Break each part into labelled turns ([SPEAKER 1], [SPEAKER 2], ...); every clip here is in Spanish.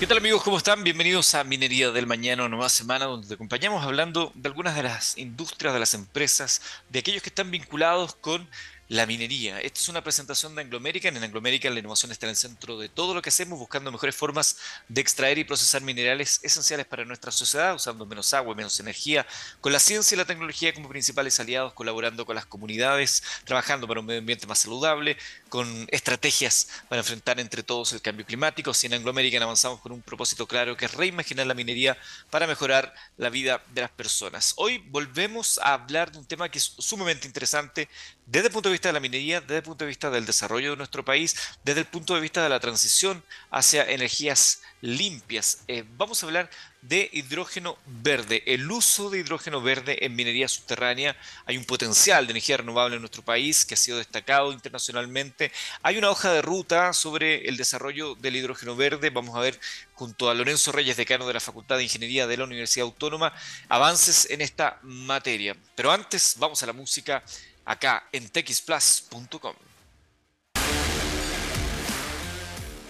[SPEAKER 1] ¿Qué tal amigos? ¿Cómo están? Bienvenidos a Minería del Mañana, una nueva semana donde te acompañamos hablando de algunas de las industrias, de las empresas, de aquellos que están vinculados con la minería. Esta es una presentación de Anglo American. En Anglo American la innovación está en el centro de todo lo que hacemos, buscando mejores formas de extraer y procesar minerales esenciales para nuestra sociedad, usando menos agua, menos energía, con la ciencia y la tecnología como principales aliados, colaborando con las comunidades, trabajando para un medio ambiente más saludable, con estrategias para enfrentar entre todos el cambio climático. Si en Anglo American avanzamos con un propósito claro que es reimaginar la minería para mejorar la vida de las personas. Hoy volvemos a hablar de un tema que es sumamente interesante desde el punto de vista de la minería, desde el punto de vista del desarrollo de nuestro país, desde el punto de vista de la transición hacia energías limpias. Eh, vamos a hablar de hidrógeno verde, el uso de hidrógeno verde en minería subterránea. Hay un potencial de energía renovable en nuestro país que ha sido destacado internacionalmente. Hay una hoja de ruta sobre el desarrollo del hidrógeno verde. Vamos a ver junto a Lorenzo Reyes, decano de la Facultad de Ingeniería de la Universidad Autónoma, avances en esta materia. Pero antes vamos a la música acá en texplus.com.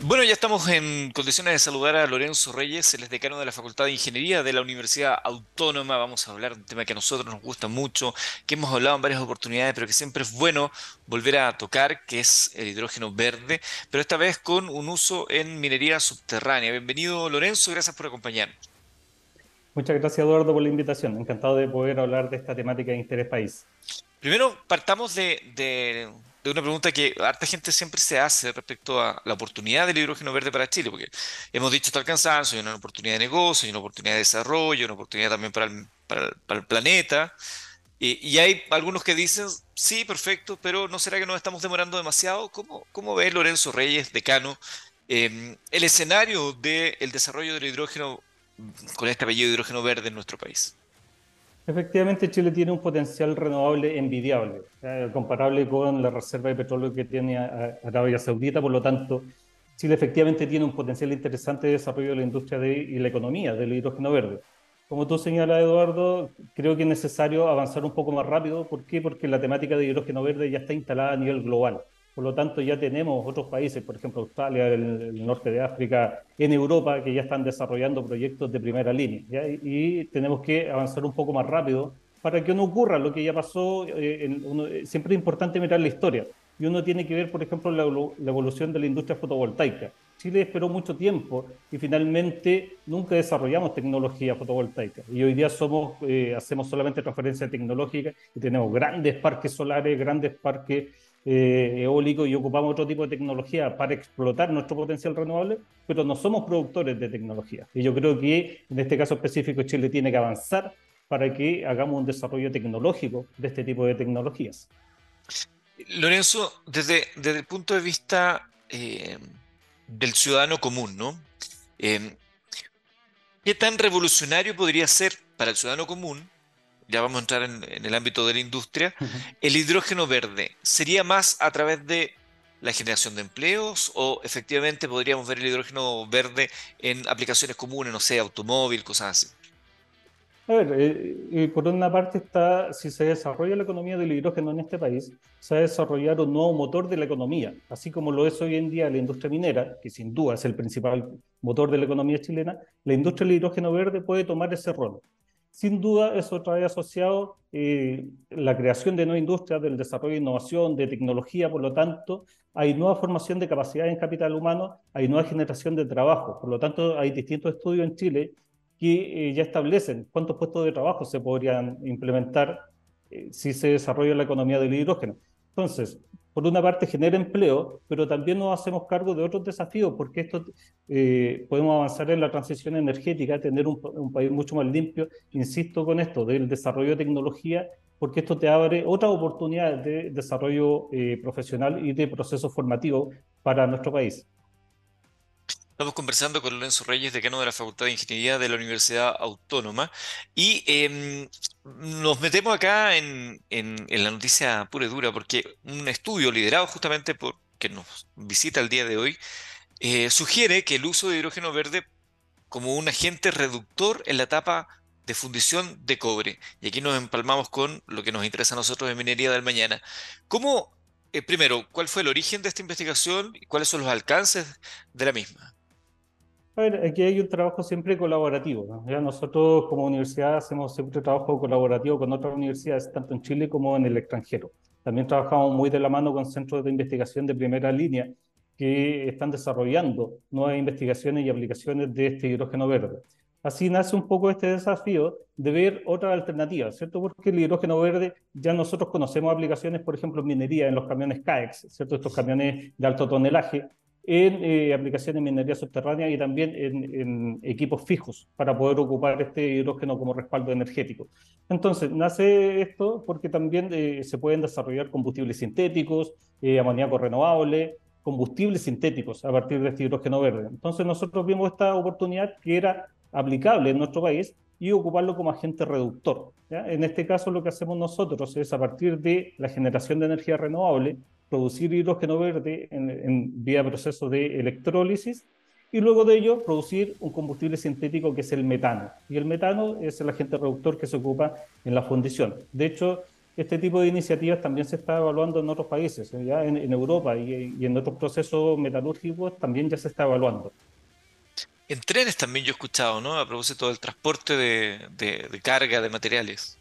[SPEAKER 1] Bueno, ya estamos en condiciones de saludar a Lorenzo Reyes, es decano de la Facultad de Ingeniería de la Universidad Autónoma. Vamos a hablar de un tema que a nosotros nos gusta mucho, que hemos hablado en varias oportunidades, pero que siempre es bueno volver a tocar, que es el hidrógeno verde, pero esta vez con un uso en minería subterránea. Bienvenido Lorenzo, gracias por acompañarnos.
[SPEAKER 2] Muchas gracias Eduardo por la invitación, encantado de poder hablar de esta temática de interés país.
[SPEAKER 1] Primero, partamos de, una pregunta que harta gente siempre se hace respecto a la oportunidad del hidrógeno verde para Chile, porque hemos dicho hasta el cansancio, hay una oportunidad de negocio, hay una oportunidad de desarrollo, una oportunidad también para el, planeta. Y, hay algunos que dicen, sí, perfecto, pero ¿no será que nos estamos demorando demasiado? ¿Cómo, cómo ve Lorenzo Reyes, decano, em, el escenario del desarrollo del hidrógeno con este apellido de hidrógeno verde en nuestro país?
[SPEAKER 2] Efectivamente, Chile tiene un potencial renovable envidiable, comparable con la reserva de petróleo que tiene Arabia Saudita. Por lo tanto, Chile efectivamente tiene un potencial interesante de desarrollo de la industria de, y la economía del hidrógeno verde. Como tú señalas, Eduardo, creo que es necesario avanzar un poco más rápido. ¿Por qué? Porque la temática de hidrógeno verde ya está instalada a nivel global. Por lo tanto, ya tenemos otros países, por ejemplo Australia, el, norte de África, en Europa, que ya están desarrollando proyectos de primera línea. Y, tenemos que avanzar un poco más rápido para que no ocurra lo que ya pasó. Eh, siempre es importante mirar la historia. Y uno tiene que ver, por ejemplo, la, evolución de la industria fotovoltaica. Chile esperó mucho tiempo y finalmente nunca desarrollamos tecnología fotovoltaica. Y hoy día somos, eh, hacemos solamente transferencia tecnológica y tenemos grandes parques solares, grandes parques eh, eólico y ocupamos otro tipo de tecnología para explotar nuestro potencial renovable, pero no somos productores de tecnología. Y yo creo que en este caso específico Chile tiene que avanzar para que hagamos un desarrollo tecnológico de este tipo de tecnologías.
[SPEAKER 1] Lorenzo, desde, desde el punto de vista eh, del ciudadano común. Eh, ¿Qué tan revolucionario podría ser para el ciudadano común ya vamos a entrar en, el ámbito de la industria, el hidrógeno verde, ¿sería más a través de la generación de empleos o efectivamente podríamos ver el hidrógeno verde en aplicaciones comunes, no sé, automóvil, cosas así?
[SPEAKER 2] A ver, eh, eh, por una parte está, si se desarrolla la economía del hidrógeno en este país, se va a desarrollar un nuevo motor de la economía, así como lo es hoy en día la industria minera, que sin duda es el principal motor de la economía chilena, la industria del hidrógeno verde puede tomar ese rol. Sin duda, eso trae asociado eh, la creación de nuevas industrias, del desarrollo de innovación, de tecnología, por lo tanto, hay nueva formación de capacidades en capital humano, hay nueva generación de trabajo. Por lo tanto, hay distintos estudios en Chile que eh, ya establecen cuántos puestos de trabajo se podrían implementar eh, si se desarrolla la economía del hidrógeno. Entonces, por una parte genera empleo, pero también nos hacemos cargo de otros desafíos, porque esto eh, podemos avanzar en la transición energética, tener un, país mucho más limpio, insisto con esto, del desarrollo de tecnología, porque esto te abre otras oportunidades de desarrollo eh, profesional y de proceso formativo para nuestro país.
[SPEAKER 1] Estamos conversando con Lorenzo Reyes, decano de la Facultad de Ingeniería de la Universidad Autónoma, y em, nos metemos acá en, la noticia pura y dura, porque un estudio liderado justamente por que nos visita el día de hoy, eh, sugiere que el uso de hidrógeno verde como un agente reductor en la etapa de fundición de cobre. Y aquí nos empalmamos con lo que nos interesa a nosotros en Minería del Mañana. ¿Cómo, eh, primero, cuál fue el origen de esta investigación y cuáles son los alcances de la misma?
[SPEAKER 2] A ver, aquí hay un trabajo siempre colaborativo. Ya nosotros como universidad hacemos siempre trabajo colaborativo con otras universidades, tanto en Chile como en el extranjero. También trabajamos muy de la mano con centros de investigación de primera línea que están desarrollando nuevas investigaciones y aplicaciones de este hidrógeno verde. Así nace un poco este desafío de ver otras alternativas, ¿cierto? Porque el hidrógeno verde ya nosotros conocemos aplicaciones, por ejemplo, en minería, en los camiones CAEX, ¿cierto? Estos camiones de alto tonelaje, en eh, aplicaciones en minería subterránea y también en, equipos fijos para poder ocupar este hidrógeno como respaldo energético. Entonces, nace esto porque también eh, se pueden desarrollar combustibles sintéticos, eh, amoníaco renovable, combustibles sintéticos a partir de este hidrógeno verde. Entonces, nosotros vimos esta oportunidad que era aplicable en nuestro país y ocuparlo como agente reductor. En este caso, lo que hacemos nosotros es a partir de la generación de energía renovable, producir hidrógeno verde en, en vía proceso de electrólisis y luego de ello producir un combustible sintético que es el metano. Y el metano es el agente reductor que se ocupa en la fundición. De hecho, este tipo de iniciativas también se está evaluando en otros países, ya en, Europa y, y, en otros procesos metalúrgicos también ya se está evaluando.
[SPEAKER 1] En trenes también yo he escuchado, ¿no? A propósito del transporte de, carga de materiales.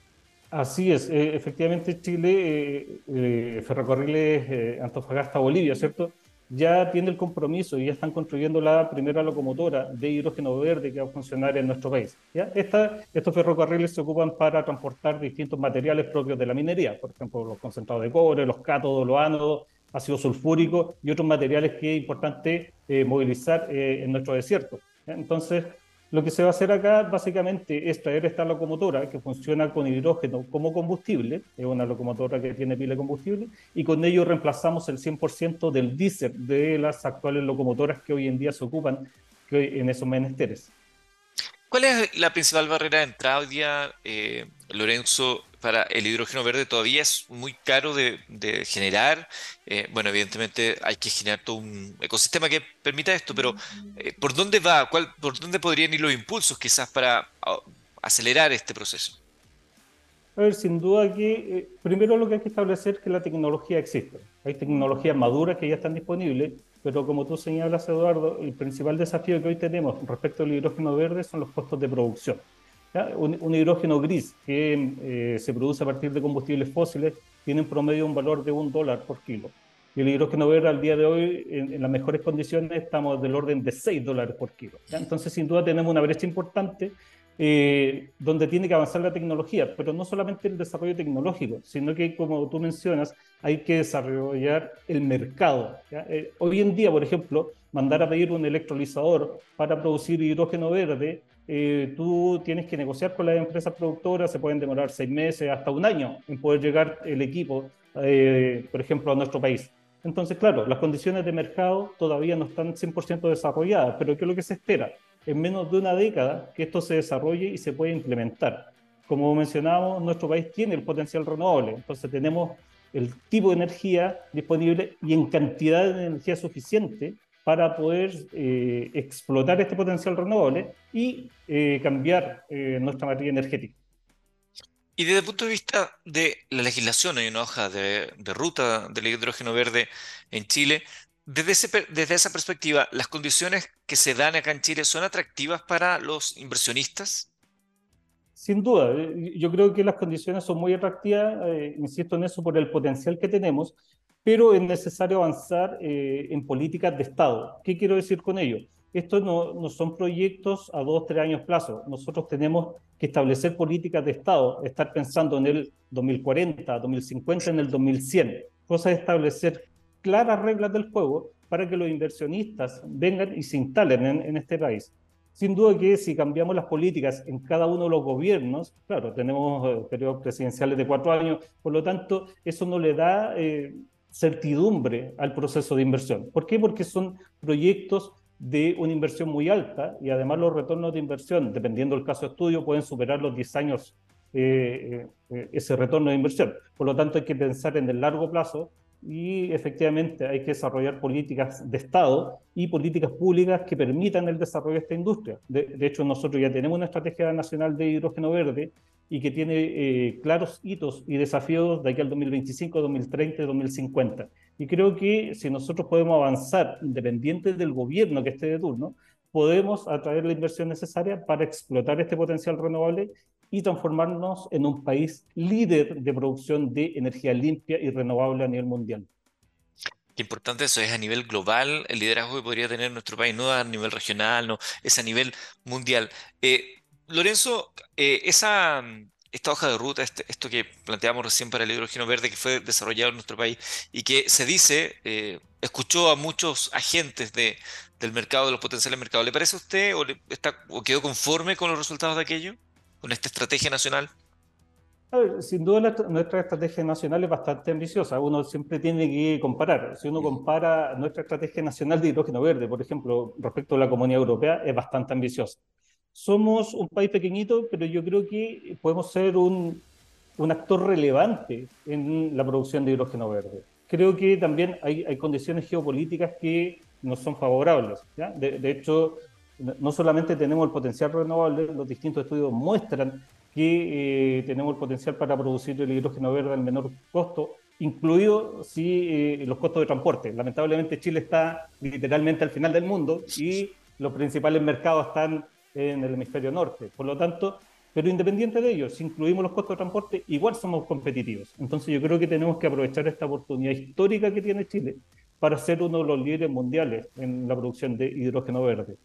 [SPEAKER 2] Así es, eh, efectivamente Chile, eh, eh, Ferrocarriles Antofagasta-Bolivia, ¿cierto? Ya tiene el compromiso y ya están construyendo la primera locomotora de hidrógeno verde que va a funcionar en nuestro país. estos ferrocarriles se ocupan para transportar distintos materiales propios de la minería, por ejemplo, los concentrados de cobre, los cátodos, los ánodos, ácido sulfúrico y otros materiales que es importante movilizar en nuestro desierto. Entonces, lo que se va a hacer acá básicamente es traer esta locomotora que funciona con hidrógeno como combustible, es una locomotora que tiene pila de combustible, y con ello reemplazamos el 100% del diésel de las actuales locomotoras que hoy en día se ocupan en esos menesteres.
[SPEAKER 1] ¿Cuál es la principal barrera de entrada eh, Lorenzo, para el hidrógeno verde? Todavía es muy caro de, generar. Eh, bueno, evidentemente hay que generar todo un ecosistema que permita esto, pero eh, ¿por dónde va? ¿Cuál, ¿Por dónde podrían ir los impulsos quizás para ah, acelerar este proceso?
[SPEAKER 2] A ver, sin duda que primero lo que hay que establecer es que la tecnología existe. Hay tecnologías maduras que ya están disponibles pero como tú señalas, Eduardo, el principal desafío que hoy tenemos respecto al hidrógeno verde son los costos de producción. Un, hidrógeno gris que eh, se produce a partir de combustibles fósiles tiene en promedio un valor de un dólar por kilo. Y el hidrógeno verde al día de hoy, en, las mejores condiciones, estamos del orden de 6 dólares por kilo. Entonces, sin duda, tenemos una brecha importante eh, donde tiene que avanzar la tecnología, pero no solamente el desarrollo tecnológico, sino que, como tú mencionas, hay que desarrollar el mercado. Eh, hoy en día, por ejemplo, mandar a pedir un electrolizador para producir hidrógeno verde, eh, tú tienes que negociar con las empresas productoras, se pueden demorar seis meses, hasta un año en poder llegar el equipo, por ejemplo, a nuestro país. Entonces, claro, las condiciones de mercado todavía no están 100% desarrolladas, pero ¿qué es lo que se espera? en menos de una década que esto se desarrolle y se pueda implementar. Como mencionábamos, nuestro país tiene el potencial renovable, entonces tenemos el tipo de energía disponible y en cantidad de energía suficiente para poder eh, explotar este potencial renovable y eh, cambiar eh, nuestra materia energética.
[SPEAKER 1] Y desde el punto de vista de la legislación, hay una hoja de, de ruta del hidrógeno verde en Chile. Desde, desde, esa perspectiva, ¿las condiciones que se dan acá en Chile son atractivas para los inversionistas?
[SPEAKER 2] Sin duda, yo creo que las condiciones son muy atractivas, eh, insisto en eso por el potencial que tenemos, pero es necesario avanzar eh, en políticas de Estado. ¿Qué quiero decir con ello? Estos no, no, son proyectos a dos, tres años plazo. Nosotros tenemos que establecer políticas de Estado, estar pensando en el 2040, 2050, en el 2100. Cosa de establecer claras reglas del juego para que los inversionistas vengan y se instalen en, este país. Sin duda que si cambiamos las políticas en cada uno de los gobiernos, claro, tenemos eh, periodos presidenciales de cuatro años, por lo tanto, eso no le da eh, certidumbre al proceso de inversión. ¿Por qué? Porque son proyectos de una inversión muy alta y además los retornos de inversión, dependiendo del caso de estudio, pueden superar los 10 años eh, ese retorno de inversión. Por lo tanto, hay que pensar en el largo plazo y efectivamente hay que desarrollar políticas de Estado y políticas públicas que permitan el desarrollo de esta industria. De, hecho, nosotros ya tenemos una estrategia nacional de hidrógeno verde y que tiene eh, claros hitos y desafíos de aquí al 2025, 2030 y 2050. Y creo que si nosotros podemos avanzar, independiente del gobierno que esté de turno, podemos atraer la inversión necesaria para explotar este potencial renovable y transformarnos en un país líder de producción de energía limpia y renovable a nivel mundial.
[SPEAKER 1] Qué importante eso es a nivel global, el liderazgo que podría tener nuestro país, no a nivel regional, no, es a nivel mundial. Eh, Lorenzo, eh, esa, esta hoja de ruta, este, esto que planteamos recién para el hidrógeno verde que fue desarrollado en nuestro país y que se dice, eh, escuchó a muchos agentes de, del mercado, de los potenciales mercados, ¿le parece a usted o, está, o quedó conforme con los resultados de aquello, con esta estrategia nacional?
[SPEAKER 2] sin duda nuestra estrategia nacional es bastante ambiciosa. Uno siempre tiene que comparar. Si uno compara nuestra estrategia nacional de hidrógeno verde, por ejemplo, respecto a la comunidad europea, es bastante ambiciosa. Somos un país pequeñito, pero yo creo que podemos ser un, un actor relevante en la producción de hidrógeno verde. Creo que también hay, hay condiciones geopolíticas que no son favorables. De, de hecho, no solamente tenemos el potencial renovable, los distintos estudios muestran que eh, tenemos el potencial para producir el hidrógeno verde al menor costo, incluido si eh, los costos de transporte. Lamentablemente Chile está literalmente al final del mundo y los principales mercados están en el hemisferio norte. Por lo tanto, pero independiente de ello, si incluimos los costos de transporte, igual somos competitivos. Entonces yo creo que tenemos que aprovechar esta oportunidad histórica que tiene Chile para ser uno de los líderes mundiales en la producción de hidrógeno verde.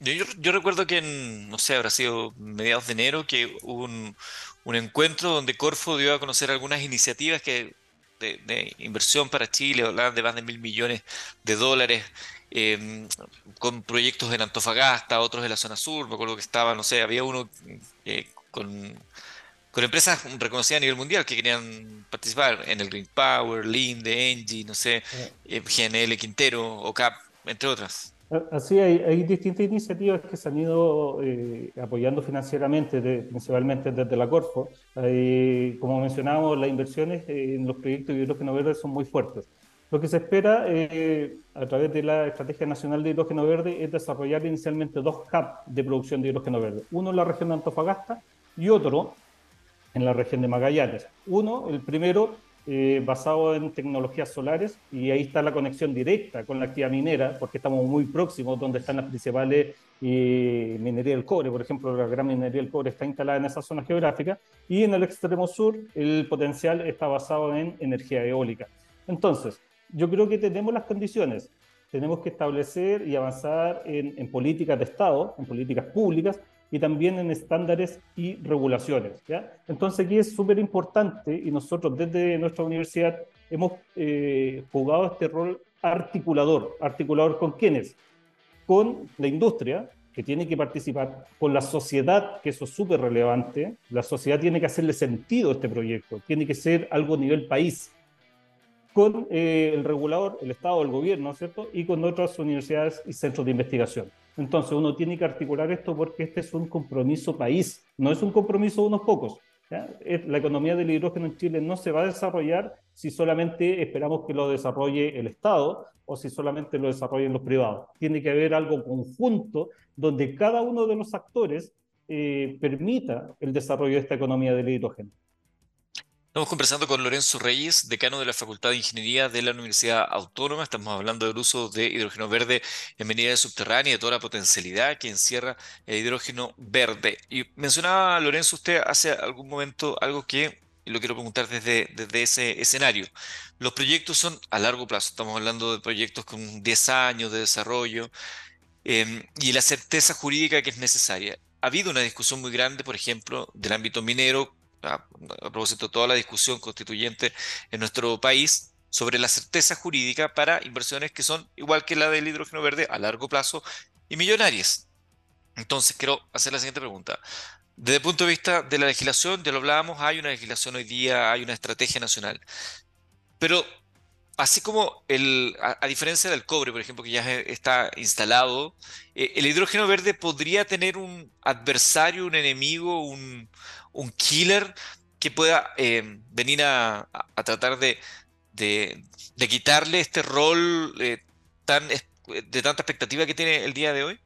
[SPEAKER 1] Yo, recuerdo que en, no sé, habrá sido mediados de enero, que hubo un, encuentro donde Corfo dio a conocer algunas iniciativas que, de, inversión para Chile, hablaban de más de mil millones de dólares, em, con proyectos en Antofagasta, otros en la zona sur, me acuerdo que estaba, no sé, había uno eh, con, con empresas reconocidas a nivel mundial que querían participar en el Green Power, Linde, Engie, no sé, eh, GNL Quintero, OCAP, entre otras.
[SPEAKER 2] Así hay, distintas iniciativas que se han ido eh, apoyando financieramente, principalmente desde la Corfo. como mencionábamos, las inversiones en los proyectos de hidrógeno verde son muy fuertes. Lo que se espera eh, a través de la Estrategia Nacional de Hidrógeno Verde es desarrollar inicialmente dos hubs de producción de hidrógeno verde. Uno en la región de Antofagasta y otro en la región de Magallanes. Uno, el primero, eh, basado en tecnologías solares y ahí está la conexión directa con la actividad minera, porque estamos muy próximos donde están las principales eh, minería del cobre, por ejemplo, la gran minería del cobre está instalada en esa zona geográfica y en el extremo sur el potencial está basado en energía eólica. Entonces, yo creo que tenemos las condiciones, tenemos que establecer y avanzar en, en políticas de Estado, en políticas públicas, y también en estándares y regulaciones. ¿ya? Entonces aquí es súper importante y nosotros desde nuestra universidad hemos eh, jugado este rol articulador. ¿Articulador con quiénes? Con la industria, que tiene que participar, con la sociedad, que eso es súper relevante. La sociedad tiene que hacerle sentido a este proyecto, tiene que ser algo a nivel país con eh, el regulador, el Estado, el gobierno, ¿cierto? Y con otras universidades y centros de investigación. Entonces uno tiene que articular esto porque este es un compromiso país, no es un compromiso de unos pocos. La economía del hidrógeno en Chile no se va a desarrollar si solamente esperamos que lo desarrolle el Estado o si solamente lo desarrollen los privados. Tiene que haber algo conjunto donde cada uno de los actores eh, permita el desarrollo de esta economía del hidrógeno.
[SPEAKER 1] Estamos conversando con Lorenzo Reyes, decano de la Facultad de Ingeniería de la Universidad Autónoma. Estamos hablando del uso de hidrógeno verde en minería subterránea y de toda la potencialidad que encierra el hidrógeno verde. Y mencionaba, Lorenzo, usted hace algún momento algo que lo quiero preguntar desde, desde ese escenario. Los proyectos son a largo plazo. Estamos hablando de proyectos con 10 años de desarrollo em, y la certeza jurídica que es necesaria. Ha habido una discusión muy grande, por ejemplo, del ámbito minero a, propósito de toda la discusión constituyente en nuestro país sobre la certeza jurídica para inversiones que son igual que la del hidrógeno verde a largo plazo y millonarias. Entonces, quiero hacer la siguiente pregunta. Desde el punto de vista de la legislación, ya lo hablábamos, hay una legislación hoy día, hay una estrategia nacional. Pero así como el, a, diferencia del cobre, por ejemplo, que ya está instalado, eh, el hidrógeno verde podría tener un adversario, un enemigo, un, un killer que pueda eh, venir a, tratar de, quitarle este rol eh, tan, de tanta expectativa que tiene el día de hoy?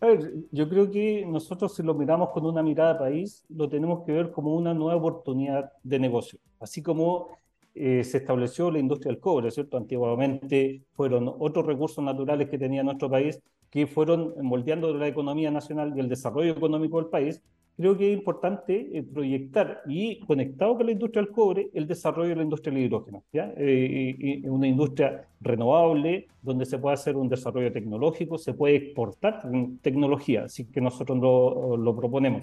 [SPEAKER 2] A ver, yo creo que nosotros si lo miramos con una mirada país, lo tenemos que ver como una nueva oportunidad de negocio. Así como eh, se estableció la industria del cobre, ¿cierto? Antiguamente fueron otros recursos naturales que tenía nuestro país que fueron moldeando la economía nacional y el desarrollo económico del país, creo que es importante eh, proyectar y conectado con la industria del cobre el desarrollo de la industria del hidrógeno. ¿ya? Eh, una industria renovable donde se puede hacer un desarrollo tecnológico, se puede exportar tecnología, así que nosotros lo, lo proponemos.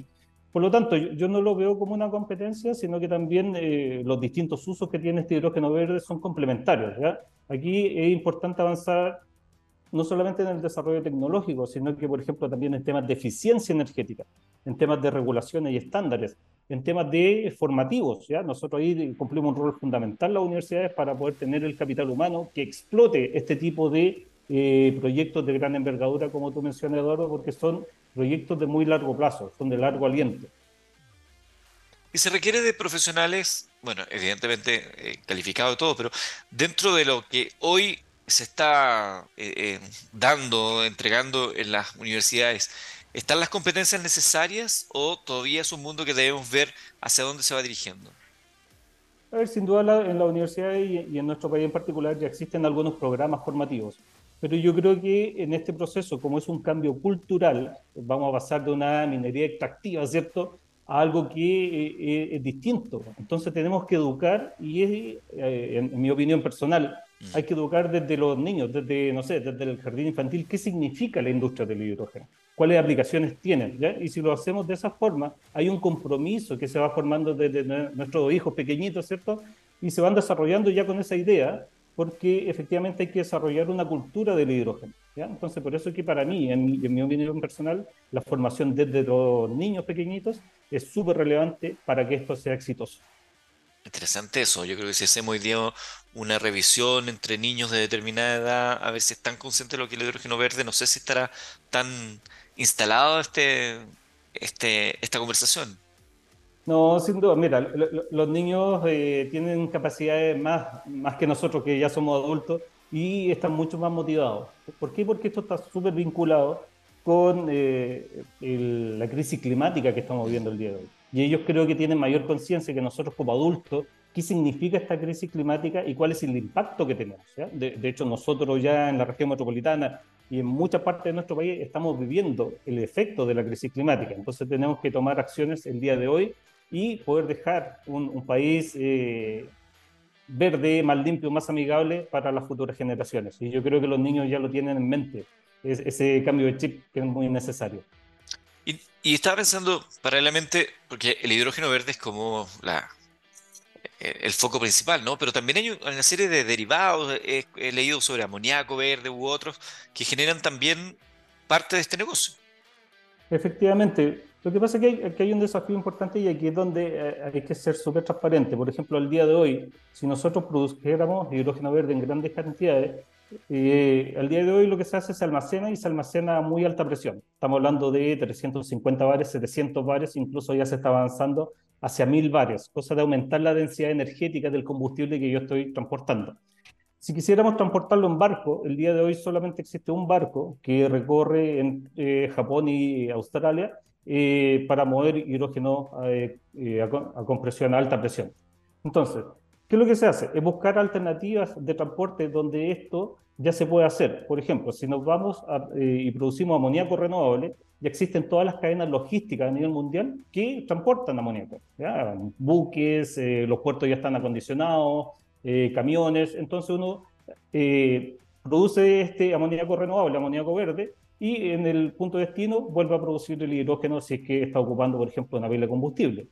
[SPEAKER 2] Por lo tanto, yo, no lo veo como una competencia, sino que también eh, los distintos usos que tiene este hidrógeno verde son complementarios. ¿ya? Aquí es importante avanzar no solamente en el desarrollo tecnológico, sino que, por ejemplo, también en temas de eficiencia energética, en temas de regulaciones y estándares, en temas de formativos. ¿ya? Nosotros ahí cumplimos un rol fundamental las universidades para poder tener el capital humano que explote este tipo de eh, proyectos de gran envergadura, como tú mencionas, Eduardo, porque son proyectos de muy largo plazo, son de largo aliento.
[SPEAKER 1] Y se requiere de profesionales, bueno, evidentemente eh, calificados y todo, pero dentro de lo que hoy se está eh, eh, dando, entregando en las universidades, ¿están las competencias necesarias o todavía es un mundo que debemos ver hacia dónde se va dirigiendo?
[SPEAKER 2] A ver, sin duda en la universidad y, en nuestro país en particular ya existen algunos programas formativos, pero yo creo que en este proceso, como es un cambio cultural, vamos a pasar de una minería extractiva, ¿cierto?, a algo que eh, es distinto. Entonces tenemos que educar y es, en mi opinión personal, Mm. Hay que educar desde los niños, desde, no sé, desde el jardín infantil, qué significa la industria del hidrógeno, cuáles aplicaciones tienen. Y si lo hacemos de esa forma, hay un compromiso que se va formando desde nuestros hijos pequeñitos, ¿cierto? Y se van desarrollando ya con esa idea, porque efectivamente hay que desarrollar una cultura del hidrógeno. Entonces, por eso es que para mí, en mi, en mi opinión personal, la formación desde los niños pequeñitos es súper relevante para que esto sea exitoso.
[SPEAKER 1] Interesante eso. Yo creo que si hacemos hoy día una revisión entre niños de determinada edad, a ver si están conscientes de lo que es el hidrógeno verde, no sé si estará tan instalado este, este, esta conversación.
[SPEAKER 2] No, sin duda. Mira, los niños eh, tienen capacidades más, más que nosotros, que ya somos adultos, y están mucho más motivados. ¿Por qué? Porque esto está súper vinculado con eh, la crisis climática que estamos viendo el día de hoy. Y ellos creo que tienen mayor conciencia que nosotros como adultos, qué significa esta crisis climática y cuál es el impacto que tenemos. De, hecho, nosotros ya en la región metropolitana y en muchas partes de nuestro país estamos viviendo el efecto de la crisis climática. Entonces tenemos que tomar acciones el día de hoy y poder dejar un, un país eh, verde, más limpio, más amigable para las futuras generaciones. Y yo creo que los niños ya lo tienen en mente, ese cambio de chip que es muy necesario.
[SPEAKER 1] Y, estaba pensando paralelamente, porque el hidrógeno verde es como la, el foco principal, ¿no? Pero también hay una serie de derivados, he, leído sobre amoníaco verde u otros, que generan también parte de este negocio.
[SPEAKER 2] Efectivamente. Lo que pasa es que hay, un desafío importante y aquí es donde eh, hay que ser súper transparente. Por ejemplo, al día de hoy, si nosotros produjéramos hidrógeno verde en grandes cantidades, eh, al día de hoy lo que se hace es almacena y se almacena a muy alta presión. Estamos hablando de 350 bares, 700 bares, incluso ya se está avanzando hacia 1000 bares, cosa de aumentar la densidad energética del combustible que yo estoy transportando. Si quisiéramos transportarlo en barco, el día de hoy solamente existe un barco que recorre en eh, Japón y Australia eh, para mover hidrógeno eh, a, a compresión a alta presión. Entonces, ¿Qué es lo que se hace? Es buscar alternativas de transporte donde esto ya se puede hacer. Por ejemplo, si nos vamos eh, y producimos amoníaco renovable, ya existen todas las cadenas logísticas a nivel mundial que transportan amoníaco. Buques, eh, los puertos ya están acondicionados, eh, camiones. Entonces uno produce este amoníaco renovable, amoníaco verde, y en el punto de destino vuelve a producir el hidrógeno si es que está ocupando, por ejemplo, una pila de combustible.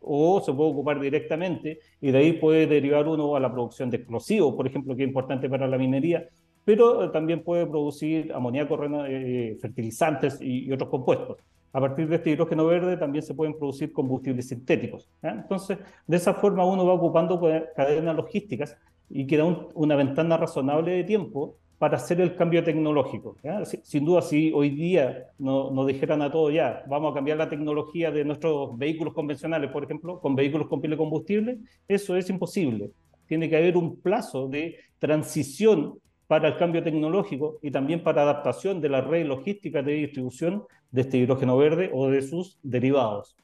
[SPEAKER 2] O se puede ocupar directamente y de ahí puede derivar uno a la producción de explosivos, por ejemplo, que es importante para la minería, pero también puede producir amoníaco, eh, fertilizantes y, otros compuestos. A partir de este hidrógeno verde también se pueden producir combustibles sintéticos. Entonces, de esa forma uno va ocupando cadenas logísticas y queda una ventana razonable de tiempo para hacer el cambio tecnológico. Sin duda, si hoy día nos no dijeran a todos ya, vamos a cambiar la tecnología de nuestros vehículos convencionales, por ejemplo, con vehículos con pila de combustible, eso es imposible. Tiene que haber un plazo de transición para el cambio tecnológico y también para adaptación de la red logística de distribución de este hidrógeno verde o de sus derivados.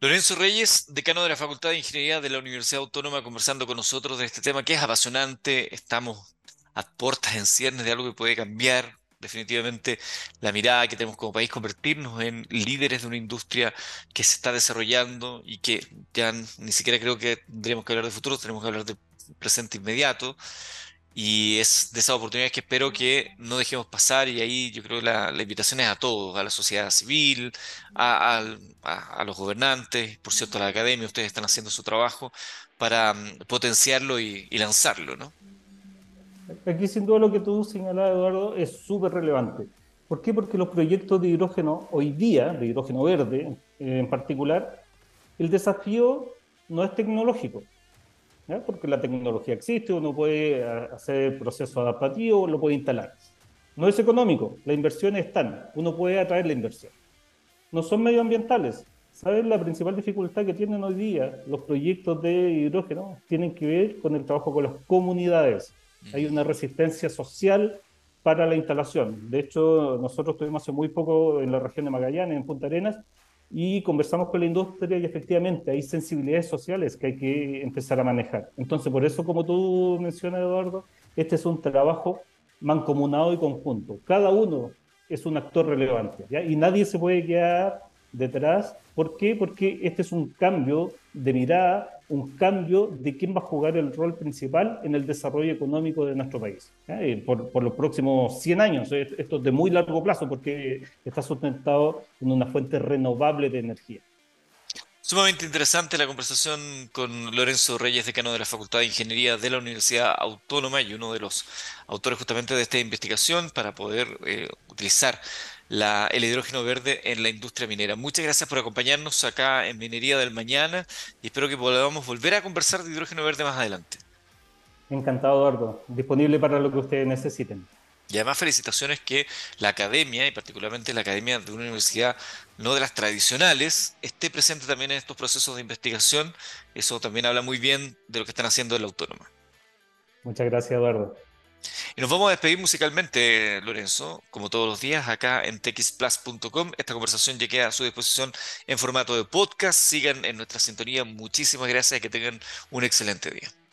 [SPEAKER 1] Lorenzo Reyes, decano de la Facultad de Ingeniería de la Universidad Autónoma, conversando con nosotros de este tema que es apasionante. Estamos a puertas en ciernes de algo que puede cambiar definitivamente la mirada que tenemos como país, convertirnos en líderes de una industria que se está desarrollando y que ya ni siquiera creo que tendríamos que hablar de futuro, tenemos que hablar de presente inmediato. Y es de esas oportunidades que espero que no dejemos pasar y ahí yo creo que la, invitación es a todos, a la sociedad civil, a, los gobernantes, por cierto a la academia, ustedes están haciendo su trabajo para mm, potenciarlo y, lanzarlo, ¿no?
[SPEAKER 2] Aquí sin duda lo que tú señalas, Eduardo, es súper relevante. ¿Por qué? Porque los proyectos de hidrógeno hoy día, de hidrógeno verde eh, en particular, el desafío no es tecnológico, porque la tecnología existe, uno puede eh, hacer proceso adaptativo, lo puede instalar. No es económico, la inversión es tan, uno puede atraer la inversión. No son medioambientales. ¿Saben la principal dificultad que tienen hoy día los proyectos de hidrógeno? Tienen que ver con el trabajo con las comunidades hay una resistencia social para la instalación. De hecho, nosotros estuvimos hace muy poco en la región de Magallanes, en Punta Arenas, y conversamos con la industria y efectivamente hay sensibilidades sociales que hay que empezar a manejar. Entonces, por eso, como tú mencionas, Eduardo, este es un trabajo mancomunado y conjunto. Cada uno es un actor relevante ¿ya? y nadie se puede quedar detrás. ¿Por qué? Porque este es un cambio de mirada un cambio de quién va a jugar el rol principal en el desarrollo económico de nuestro país por, por, los próximos 100 años. Esto es de muy largo plazo porque está sustentado en una fuente renovable de energía.
[SPEAKER 1] Sumamente interesante la conversación con Lorenzo Reyes, decano de la Facultad de Ingeniería de la Universidad Autónoma y uno de los autores justamente de esta investigación para poder eh, utilizar el hidrógeno verde en la industria minera. Muchas gracias por acompañarnos acá en Minería del Mañana y espero que podamos volver a conversar de hidrógeno verde más adelante.
[SPEAKER 2] Encantado, Eduardo. Disponible para lo que ustedes necesiten.
[SPEAKER 1] Y además felicitaciones que la academia, y particularmente la academia de una universidad no de las tradicionales, esté presente también en estos procesos de investigación. Eso también habla muy bien de lo que están haciendo en la autónoma.
[SPEAKER 2] Muchas gracias, Eduardo.
[SPEAKER 1] Y nos vamos a despedir musicalmente, Lorenzo, como todos los días, acá en texplus.com. Esta conversación ya queda a su disposición en formato de podcast. Sigan en nuestra sintonía. Muchísimas gracias y que tengan un excelente día.